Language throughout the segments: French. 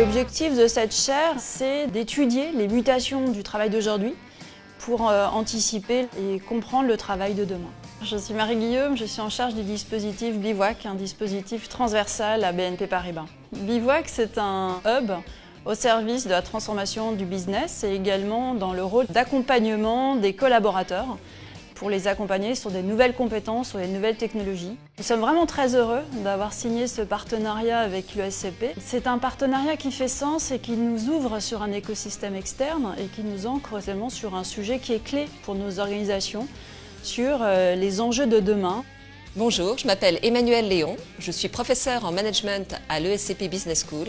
L'objectif de cette chaire, c'est d'étudier les mutations du travail d'aujourd'hui pour euh, anticiper et comprendre le travail de demain. Je suis Marie-Guillaume, je suis en charge du dispositif Bivouac, un dispositif transversal à BNP Paribas. Bivouac, c'est un hub au service de la transformation du business et également dans le rôle d'accompagnement des collaborateurs pour les accompagner sur des nouvelles compétences, sur des nouvelles technologies. Nous sommes vraiment très heureux d'avoir signé ce partenariat avec l'USCP. C'est un partenariat qui fait sens et qui nous ouvre sur un écosystème externe et qui nous ancre également sur un sujet qui est clé pour nos organisations, sur euh, les enjeux de demain. Bonjour, je m'appelle Emmanuel Léon, je suis professeur en management à l'ESCP Business School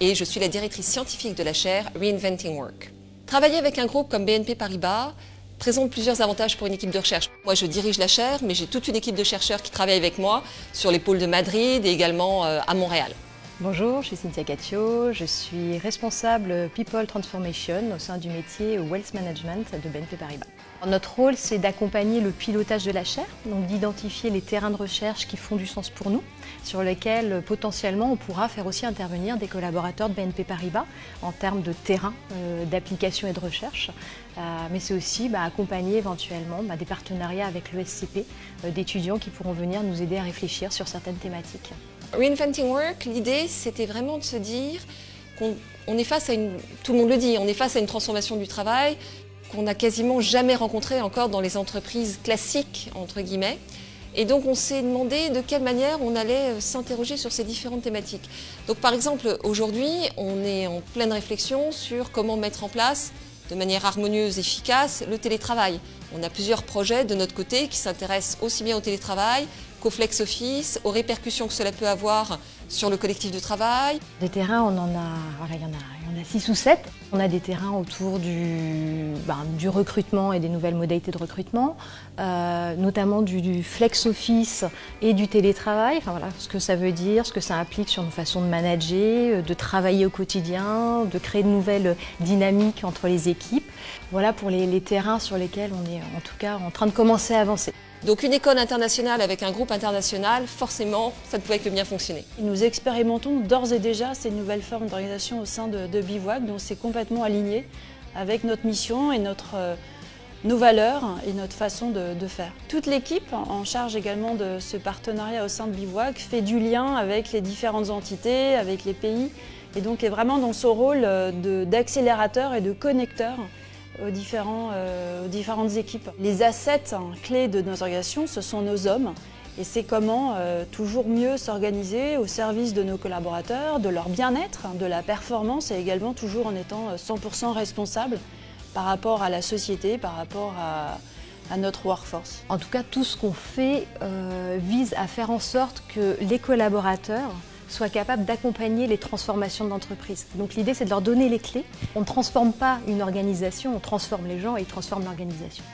et je suis la directrice scientifique de la chaire Reinventing Work. Travailler avec un groupe comme BNP Paribas présente plusieurs avantages pour une équipe de recherche. Moi, je dirige la chaire, mais j'ai toute une équipe de chercheurs qui travaillent avec moi sur les pôles de Madrid et également euh, à Montréal. Bonjour, je suis Cynthia Catio, je suis responsable People Transformation au sein du métier Wealth Management de BNP Paribas. Notre rôle, c'est d'accompagner le pilotage de la chaire, donc d'identifier les terrains de recherche qui font du sens pour nous, sur lesquels potentiellement on pourra faire aussi intervenir des collaborateurs de BNP Paribas en termes de terrain euh, d'application et de recherche. Euh, mais c'est aussi bah, accompagner éventuellement bah, des partenariats avec l'ESCP, euh, d'étudiants qui pourront venir nous aider à réfléchir sur certaines thématiques. Reinventing Work, l'idée c'était vraiment de se dire qu'on est face à une, tout le monde le dit, on est face à une transformation du travail qu'on n'a quasiment jamais rencontrée encore dans les entreprises classiques, entre guillemets. Et donc on s'est demandé de quelle manière on allait euh, s'interroger sur ces différentes thématiques. Donc par exemple, aujourd'hui, on est en pleine réflexion sur comment mettre en place de manière harmonieuse, efficace, le télétravail. On a plusieurs projets de notre côté qui s'intéressent aussi bien au télétravail qu'au flex office, aux répercussions que cela peut avoir sur le collectif de travail. Des terrains, on en a, il y en a, en a six ou sept. On a des terrains autour du, ben, du recrutement et des nouvelles modalités de recrutement, euh, notamment du, flex office et du télétravail. Enfin voilà, ce que ça veut dire, ce que ça implique sur nos façons de manager, de travailler au quotidien, de créer de nouvelles dynamiques entre les équipes. Voilà pour les, les terrains sur lesquels on est en tout cas en train de commencer à avancer. Donc une école internationale avec un groupe international, forcément, ça ne pouvait que bien fonctionner. Nous expérimentons d'ores et déjà ces nouvelles formes d'organisation au sein de, Bivouac, donc c'est complètement aligné avec notre mission et notre, euh, nos valeurs et notre façon de, faire. Toute l'équipe en charge également de ce partenariat au sein de Bivouac fait du lien avec les différentes entités, avec les pays, et donc est vraiment dans son rôle euh, d'accélérateur et de connecteur aux, différents, euh, aux différentes équipes. Les assets hein, clés de nos organisations, ce sont nos hommes. Et c'est comment euh, toujours mieux s'organiser au service de nos collaborateurs, de leur bien-être, de la performance et également toujours en étant 100% euh, responsable par rapport à la société, par rapport à, notre workforce. En tout cas, tout ce qu'on fait vise à faire en sorte que les collaborateurs soient capables d'accompagner les transformations de l'entreprise. Donc l'idée, c'est de leur donner les clés. On ne transforme pas une organisation, on transforme les gens et ils transforment l'organisation.